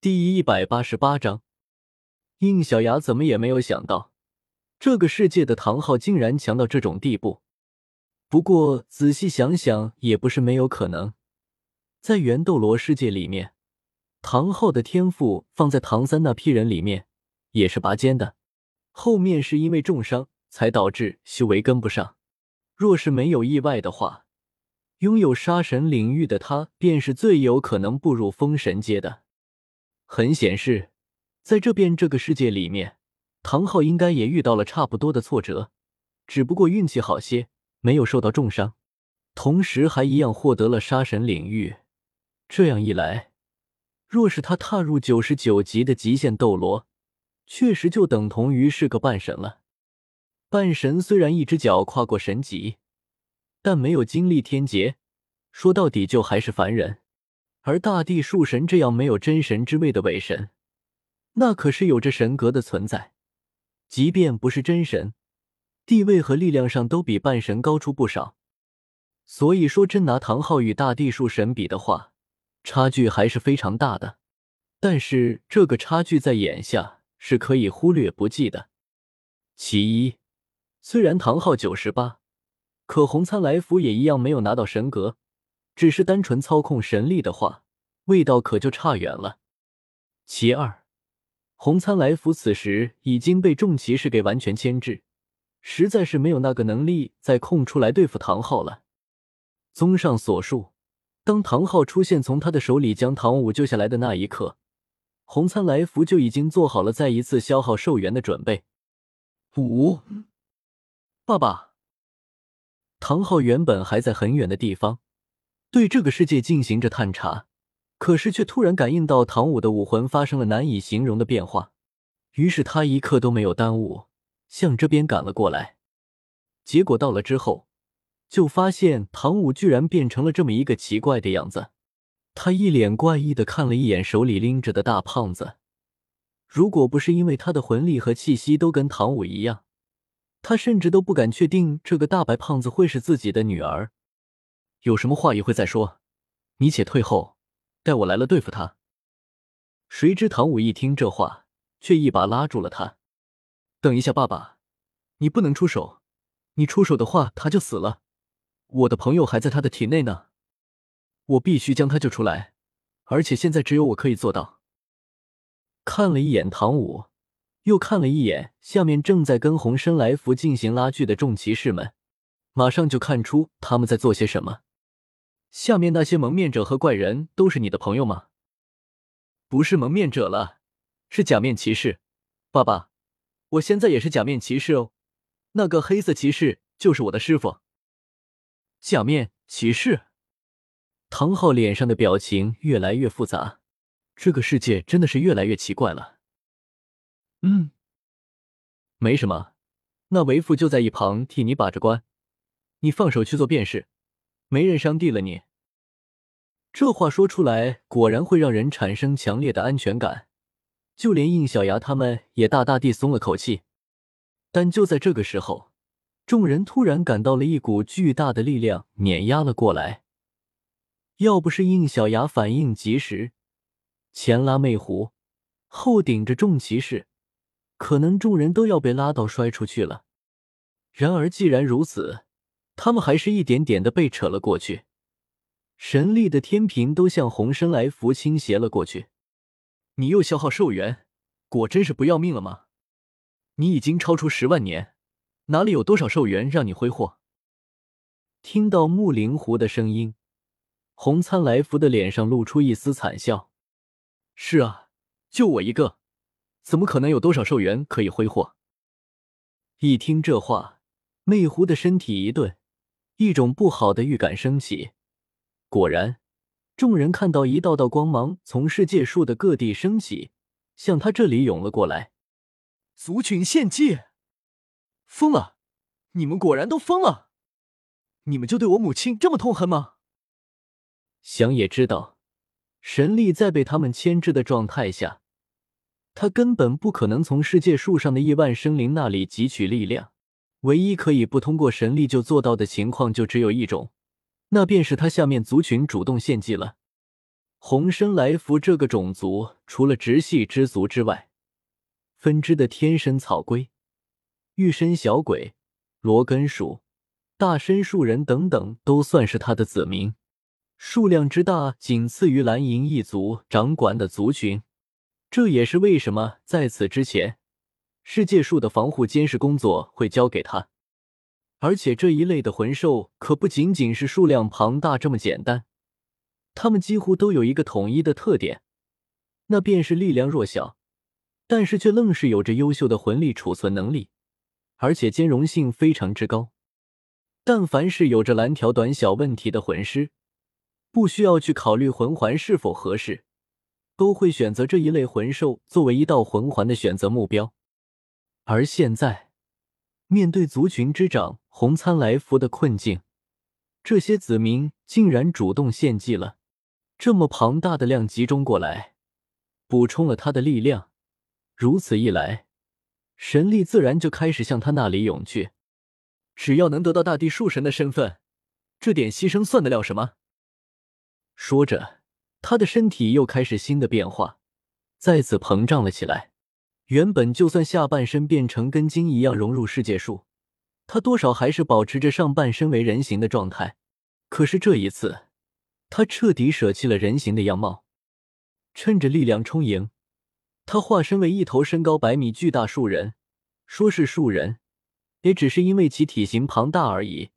第一百八十八章，应小牙怎么也没有想到，这个世界的唐昊竟然强到这种地步。不过仔细想想，也不是没有可能。在元斗罗世界里面，唐昊的天赋放在唐三那批人里面也是拔尖的。后面是因为重伤才导致修为跟不上。若是没有意外的话，拥有杀神领域的他便是最有可能步入封神阶的。很显示，在这边这个世界里面，唐昊应该也遇到了差不多的挫折，只不过运气好些，没有受到重伤，同时还一样获得了杀神领域。这样一来，若是他踏入九十九级的极限斗罗，确实就等同于是个半神了。半神虽然一只脚跨过神级，但没有经历天劫，说到底就还是凡人。而大地树神这样没有真神之位的伪神，那可是有着神格的存在。即便不是真神，地位和力量上都比半神高出不少。所以说，真拿唐昊与大地树神比的话，差距还是非常大的。但是这个差距在眼下是可以忽略不计的。其一，虽然唐昊九十八，可红参来福也一样没有拿到神格。只是单纯操控神力的话，味道可就差远了。其二，红参来福此时已经被众骑士给完全牵制，实在是没有那个能力再空出来对付唐昊了。综上所述，当唐昊出现从他的手里将唐武救下来的那一刻，红参来福就已经做好了再一次消耗寿元的准备。五，爸爸，唐昊原本还在很远的地方。对这个世界进行着探查，可是却突然感应到唐舞的武魂发生了难以形容的变化，于是他一刻都没有耽误，向这边赶了过来。结果到了之后，就发现唐舞居然变成了这么一个奇怪的样子。他一脸怪异的看了一眼手里拎着的大胖子，如果不是因为他的魂力和气息都跟唐舞一样，他甚至都不敢确定这个大白胖子会是自己的女儿。有什么话一会再说，你且退后，待我来了对付他。谁知唐武一听这话，却一把拉住了他。等一下，爸爸，你不能出手，你出手的话他就死了。我的朋友还在他的体内呢，我必须将他救出来，而且现在只有我可以做到。看了一眼唐武，又看了一眼下面正在跟红身来福进行拉锯的众骑士们，马上就看出他们在做些什么。下面那些蒙面者和怪人都是你的朋友吗？不是蒙面者了，是假面骑士。爸爸，我现在也是假面骑士哦。那个黑色骑士就是我的师傅。假面骑士，唐昊脸上的表情越来越复杂。这个世界真的是越来越奇怪了。嗯，没什么，那为父就在一旁替你把着关，你放手去做便是。没人伤地了你，这话说出来果然会让人产生强烈的安全感，就连应小牙他们也大大地松了口气。但就在这个时候，众人突然感到了一股巨大的力量碾压了过来。要不是应小牙反应及时，前拉魅狐，后顶着重骑士，可能众人都要被拉到摔出去了。然而既然如此。他们还是一点点的被扯了过去，神力的天平都向红参来福倾斜了过去。你又消耗寿元，果真是不要命了吗？你已经超出十万年，哪里有多少寿元让你挥霍？听到木灵狐的声音，红参来福的脸上露出一丝惨笑。是啊，就我一个，怎么可能有多少寿元可以挥霍？一听这话，魅狐的身体一顿。一种不好的预感升起，果然，众人看到一道道光芒从世界树的各地升起，向他这里涌了过来。族群献祭，疯了！你们果然都疯了！你们就对我母亲这么痛恨吗？想也知道，神力在被他们牵制的状态下，他根本不可能从世界树上的亿万生灵那里汲取力量。唯一可以不通过神力就做到的情况，就只有一种，那便是他下面族群主动献祭了。红参来福这个种族，除了直系之族之外，分支的天神草龟、玉身小鬼、罗根鼠、大参树人等等，都算是他的子民，数量之大，仅次于蓝银一族掌管的族群。这也是为什么在此之前，世界树的防护监视工作会交给他。而且这一类的魂兽可不仅仅是数量庞大这么简单，它们几乎都有一个统一的特点，那便是力量弱小，但是却愣是有着优秀的魂力储存能力，而且兼容性非常之高。但凡是有着蓝条短小问题的魂师，不需要去考虑魂环是否合适，都会选择这一类魂兽作为一道魂环的选择目标。而现在，面对族群之长。红参来福的困境，这些子民竟然主动献祭了。这么庞大的量集中过来，补充了他的力量。如此一来，神力自然就开始向他那里涌去。只要能得到大地树神的身份，这点牺牲算得了什么？说着，他的身体又开始新的变化，再次膨胀了起来。原本就算下半身变成跟金一样融入世界树。他多少还是保持着上半身为人形的状态，可是这一次，他彻底舍弃了人形的样貌，趁着力量充盈，他化身为一头身高百米巨大树人。说是树人，也只是因为其体型庞大而已。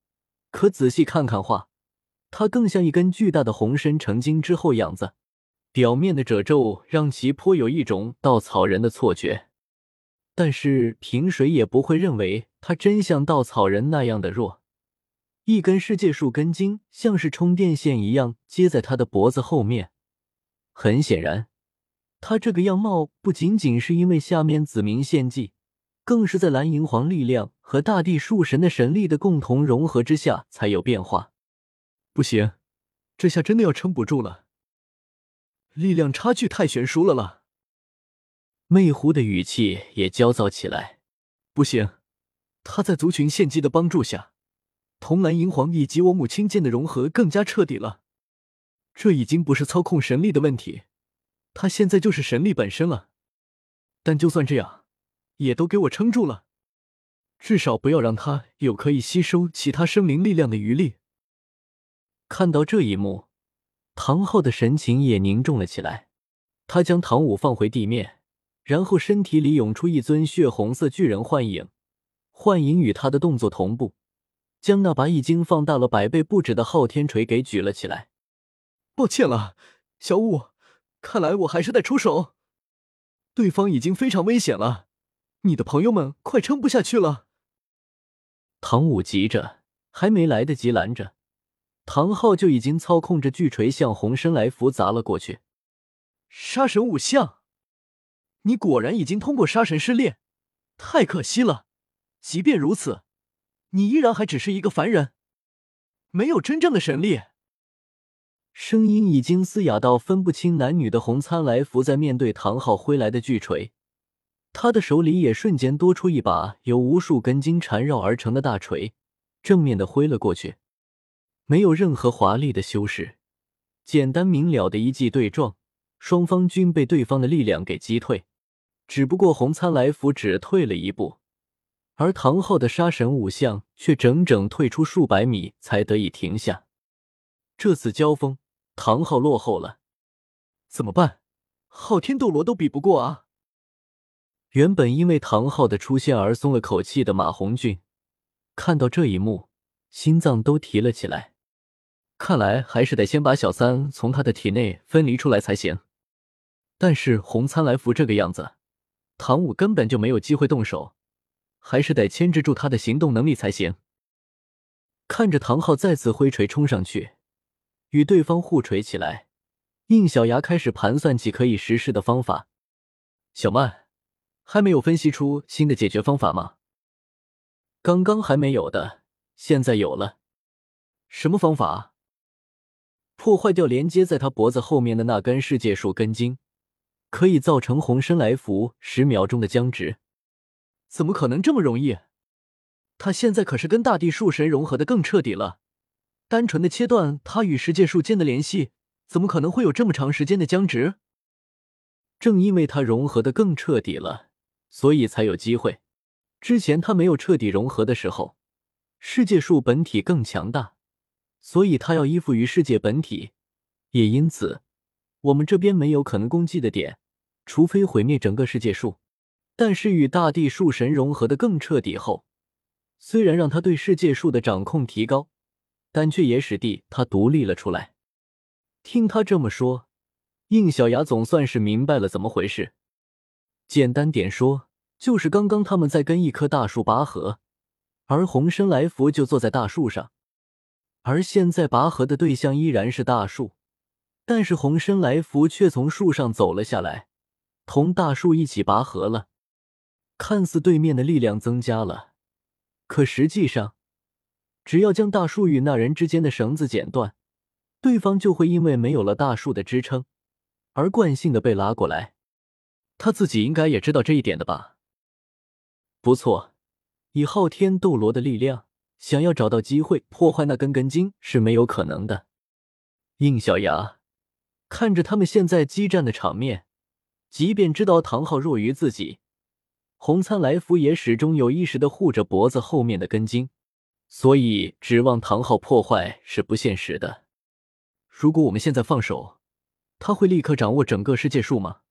可仔细看看画，它更像一根巨大的红参成精之后样子，表面的褶皱让其颇有一种稻草人的错觉。但是凭谁也不会认为他真像稻草人那样的弱。一根世界树根茎像是充电线一样接在他的脖子后面。很显然，他这个样貌不仅仅是因为下面子民献祭，更是在蓝银皇力量和大地树神的神力的共同融合之下才有变化。不行，这下真的要撑不住了。力量差距太悬殊了了。魅狐的语气也焦躁起来。不行，他在族群献祭的帮助下，同蓝银皇以及我母亲剑的融合更加彻底了。这已经不是操控神力的问题，他现在就是神力本身了。但就算这样，也都给我撑住了，至少不要让他有可以吸收其他生灵力量的余力。看到这一幕，唐昊的神情也凝重了起来。他将唐舞放回地面。然后身体里涌出一尊血红色巨人幻影，幻影与他的动作同步，将那把已经放大了百倍不止的昊天锤给举了起来。抱歉了，小舞，看来我还是得出手。对方已经非常危险了，你的朋友们快撑不下去了。唐舞急着，还没来得及拦着，唐昊就已经操控着巨锤向红参来福砸了过去。杀神五象。你果然已经通过杀神试炼，太可惜了。即便如此，你依然还只是一个凡人，没有真正的神力。声音已经嘶哑到分不清男女的红参来福，在面对唐昊挥来的巨锤，他的手里也瞬间多出一把由无数根茎缠绕而成的大锤，正面的挥了过去，没有任何华丽的修饰，简单明了的一记对撞，双方均被对方的力量给击退。只不过红参来福只退了一步，而唐昊的杀神五象却整整退出数百米才得以停下。这次交锋，唐昊落后了，怎么办？昊天斗罗都比不过啊！原本因为唐昊的出现而松了口气的马红俊，看到这一幕，心脏都提了起来。看来还是得先把小三从他的体内分离出来才行。但是红参来福这个样子。唐武根本就没有机会动手，还是得牵制住他的行动能力才行。看着唐昊再次挥锤冲上去，与对方互锤起来，应小牙开始盘算起可以实施的方法。小曼，还没有分析出新的解决方法吗？刚刚还没有的，现在有了。什么方法？破坏掉连接在他脖子后面的那根世界树根茎。可以造成红身来福十秒钟的僵直，怎么可能这么容易？他现在可是跟大地树神融合的更彻底了，单纯的切断他与世界树间的联系，怎么可能会有这么长时间的僵直？正因为它融合的更彻底了，所以才有机会。之前它没有彻底融合的时候，世界树本体更强大，所以他要依附于世界本体。也因此，我们这边没有可能攻击的点，除非毁灭整个世界树。但是与大地树神融合的更彻底后，虽然让他对世界树的掌控提高，但却也使地他独立了出来。听他这么说，应小牙总算是明白了怎么回事。简单点说，就是刚刚他们在跟一棵大树拔河，而红参来福就坐在大树上，而现在拔河的对象依然是大树。但是红身来福却从树上走了下来，同大树一起拔河了。看似对面的力量增加了，可实际上，只要将大树与那人之间的绳子剪断，对方就会因为没有了大树的支撑，而惯性的被拉过来。他自己应该也知道这一点的吧？不错，以昊天斗罗的力量，想要找到机会破坏那根根筋是没有可能的。应小牙。看着他们现在激战的场面，即便知道唐昊弱于自己，红参来福也始终有意识的护着脖子后面的根茎，所以指望唐昊破坏是不现实的。如果我们现在放手，他会立刻掌握整个世界树吗？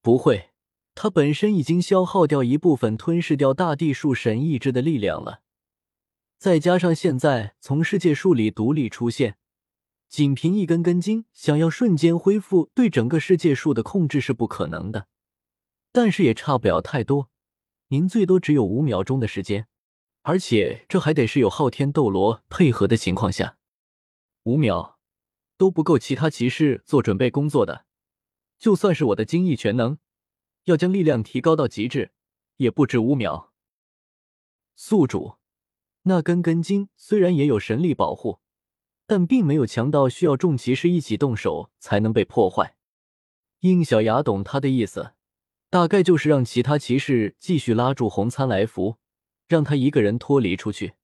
不会，他本身已经消耗掉一部分吞噬掉大地树神意志的力量了，再加上现在从世界树里独立出现。仅凭一根根筋，想要瞬间恢复对整个世界树的控制是不可能的，但是也差不了太多。您最多只有五秒钟的时间，而且这还得是有昊天斗罗配合的情况下，五秒都不够其他骑士做准备工作的。就算是我的精益全能，要将力量提高到极致，也不止五秒。宿主，那根根筋虽然也有神力保护。但并没有强到需要众骑士一起动手才能被破坏。应小牙懂他的意思，大概就是让其他骑士继续拉住红参来福，让他一个人脱离出去。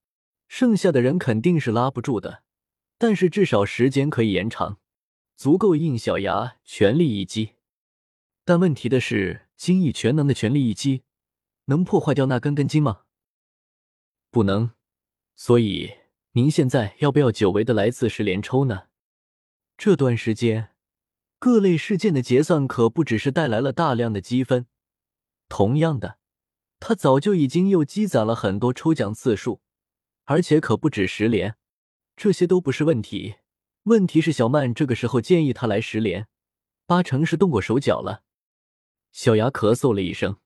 剩下的人肯定是拉不住的，但是至少时间可以延长，足够应小牙全力一击。但问题的是，精益全能的全力一击能破坏掉那根根筋吗？不能，所以。您现在要不要久违的来次十连抽呢？这段时间，各类事件的结算可不只是带来了大量的积分，同样的，他早就已经又积攒了很多抽奖次数，而且可不止十连。这些都不是问题，问题是小曼这个时候建议他来十连，八成是动过手脚了。小牙咳嗽了一声，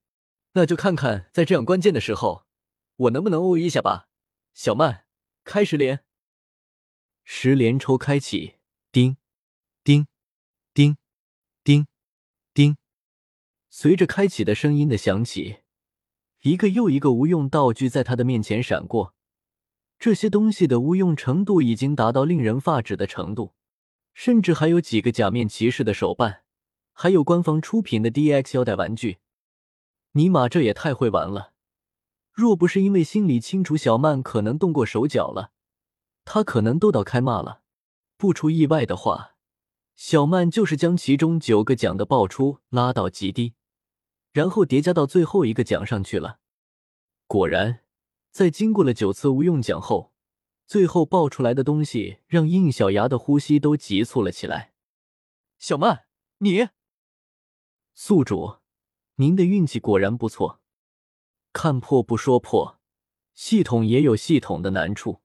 那就看看在这样关键的时候，我能不能欧一下吧，小曼。开十连，十连抽开启，叮，叮，叮，叮，叮。随着开启的声音的响起，一个又一个无用道具在他的面前闪过。这些东西的无用程度已经达到令人发指的程度，甚至还有几个假面骑士的手办，还有官方出品的 DX 腰带玩具。尼玛，这也太会玩了！若不是因为心里清楚小曼可能动过手脚了，他可能都到开骂了。不出意外的话，小曼就是将其中九个奖的爆出拉到极低，然后叠加到最后一个奖上去了。果然，在经过了九次无用奖后，最后爆出来的东西让应小牙的呼吸都急促了起来。小曼，你，宿主，您的运气果然不错。看破不说破，系统也有系统的难处。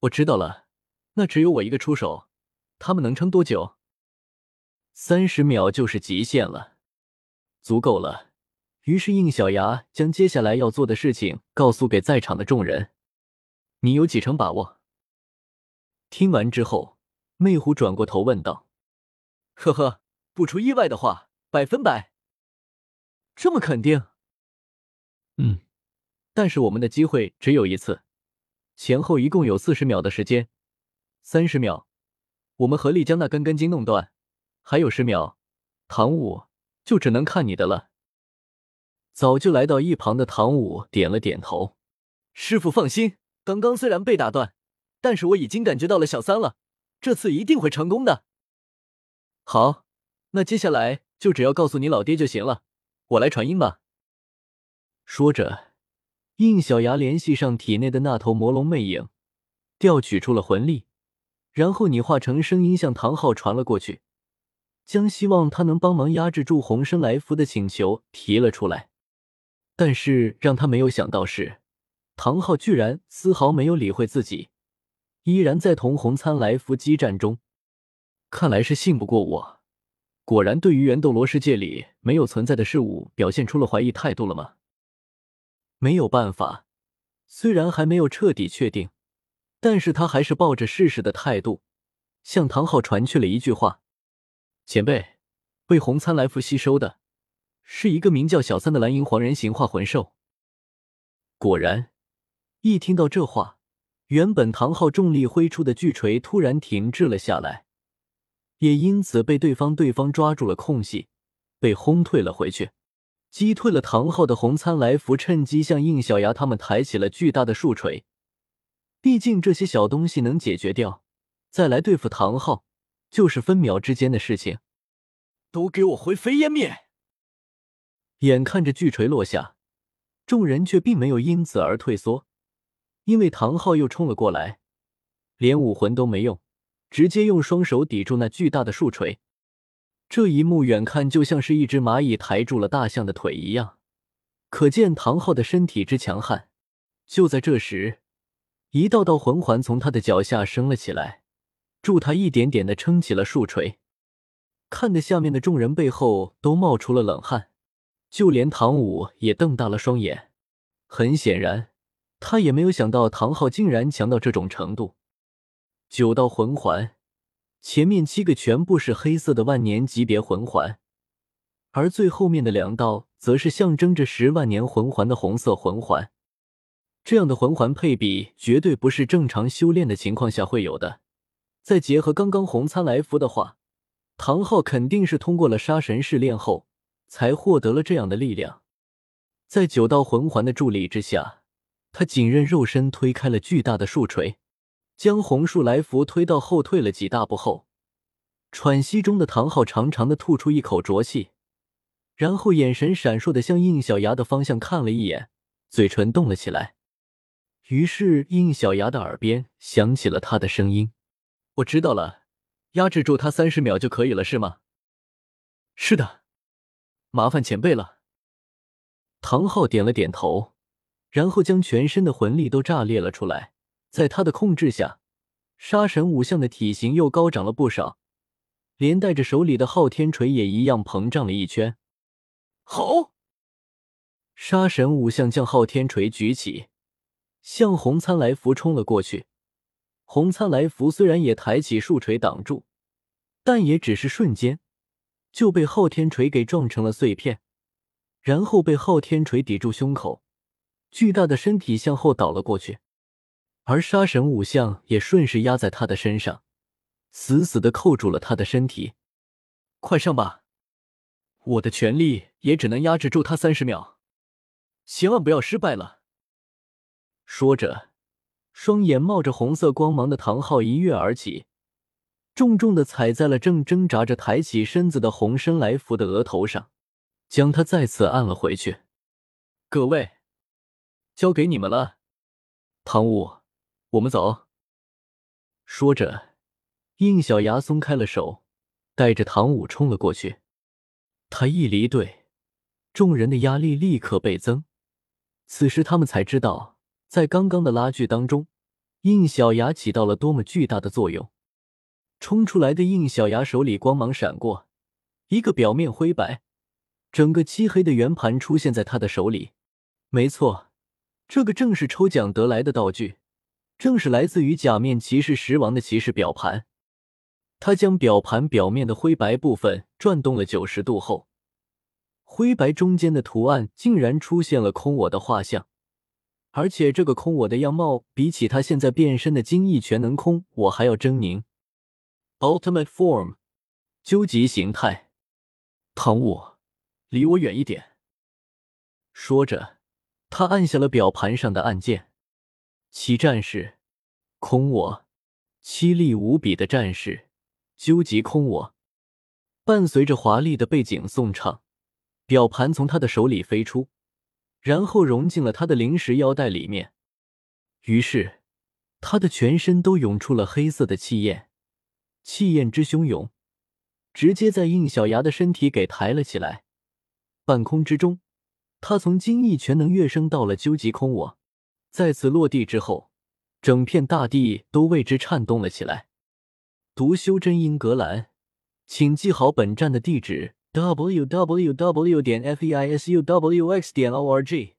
我知道了，那只有我一个出手，他们能撑多久？三十秒就是极限了，足够了。于是应小牙将接下来要做的事情告诉给在场的众人。你有几成把握？听完之后，魅狐转过头问道：“呵呵，不出意外的话，百分百。这么肯定？”嗯，但是我们的机会只有一次，前后一共有四十秒的时间，三十秒，我们合力将那根根筋弄断，还有十秒，唐舞就只能看你的了。早就来到一旁的唐舞点了点头，师傅放心，刚刚虽然被打断，但是我已经感觉到了小三了，这次一定会成功的。好，那接下来就只要告诉你老爹就行了，我来传音吧。说着，应小牙联系上体内的那头魔龙魅影，调取出了魂力，然后拟化成声音向唐昊传了过去，将希望他能帮忙压制住红参来福的请求提了出来。但是让他没有想到是，唐昊居然丝毫没有理会自己，依然在同红参来福激战中。看来是信不过我，果然对于元斗罗世界里没有存在的事物表现出了怀疑态度了吗？没有办法，虽然还没有彻底确定，但是他还是抱着试试的态度，向唐昊传去了一句话：“前辈，被红参来福吸收的，是一个名叫小三的蓝银黄人形化魂兽。”果然，一听到这话，原本唐昊重力挥出的巨锤突然停滞了下来。也因此被对方对方抓住了空隙，被轰退了回去，击退了唐昊的红参来福，趁机向应小牙他们抬起了巨大的树锤。毕竟这些小东西能解决掉，再来对付唐昊，就是分秒之间的事情。都给我灰飞烟灭！眼看着巨锤落下，众人却并没有因此而退缩，因为唐昊又冲了过来，连武魂都没用。直接用双手抵住那巨大的树锤，这一幕远看就像是一只蚂蚁抬住了大象的腿一样，可见唐昊的身体之强悍。就在这时，一道道魂环从他的脚下升了起来，助他一点点的撑起了树锤。看得下面的众人背后都冒出了冷汗，就连唐武也瞪大了双眼。很显然，他也没有想到唐昊竟然强到这种程度。九道魂环，前面七个全部是黑色的万年级别魂环，而最后面的两道则是象征着十万年魂环的红色魂环。这样的魂环配比绝对不是正常修炼的情况下会有的。再结合刚刚红参来福的话，唐昊肯定是通过了杀神试炼后才获得了这样的力量。在九道魂环的助力之下，他仅任肉身推开了巨大的树锤。将红树来福推到后退了几大步后，喘息中的唐昊长长的吐出一口浊气，然后眼神闪烁的向应小牙的方向看了一眼，嘴唇动了起来。于是应小牙的耳边响起了他的声音：“我知道了，压制住他三十秒就可以了，是吗？”“是的，麻烦前辈了。”唐昊点了点头，然后将全身的魂力都炸裂了出来。在他的控制下，杀神五象的体型又高长了不少，连带着手里的昊天锤也一样膨胀了一圈。吼！杀神五象将昊天锤举起，向红参来福冲了过去。红参来福虽然也抬起树锤挡住，但也只是瞬间，就被昊天锤给撞成了碎片，然后被昊天锤抵住胸口，巨大的身体向后倒了过去。而杀神五象也顺势压在他的身上，死死的扣住了他的身体。快上吧，我的全力也只能压制住他三十秒，千万不要失败了。说着，双眼冒着红色光芒的唐昊一跃而起，重重的踩在了正挣扎着抬起身子的红身来福的额头上，将他再次按了回去。各位，交给你们了，唐武。我们走。说着，应小牙松开了手，带着唐舞冲了过去。他一离队，众人的压力立刻倍增。此时他们才知道，在刚刚的拉锯当中，应小牙起到了多么巨大的作用。冲出来的应小牙手里光芒闪过，一个表面灰白、整个漆黑的圆盘出现在他的手里。没错，这个正是抽奖得来的道具。正是来自于假面骑士石王的骑士表盘，他将表盘表面的灰白部分转动了九十度后，灰白中间的图案竟然出现了空我的画像，而且这个空我的样貌比起他现在变身的精翼全能空我还要狰狞。Ultimate Form，究极形态。唐舞，离我远一点。说着，他按下了表盘上的按键。七战士，空我，凄厉无比的战士，究极空我。伴随着华丽的背景颂唱，表盘从他的手里飞出，然后融进了他的灵石腰带里面。于是，他的全身都涌出了黑色的气焰，气焰之汹涌，直接在应小牙的身体给抬了起来。半空之中，他从精异全能跃升到了究极空我。再次落地之后，整片大地都为之颤动了起来。读修真英格兰。请记好本站的地址：w w w. 点 f e i s u w x. 点 o r g。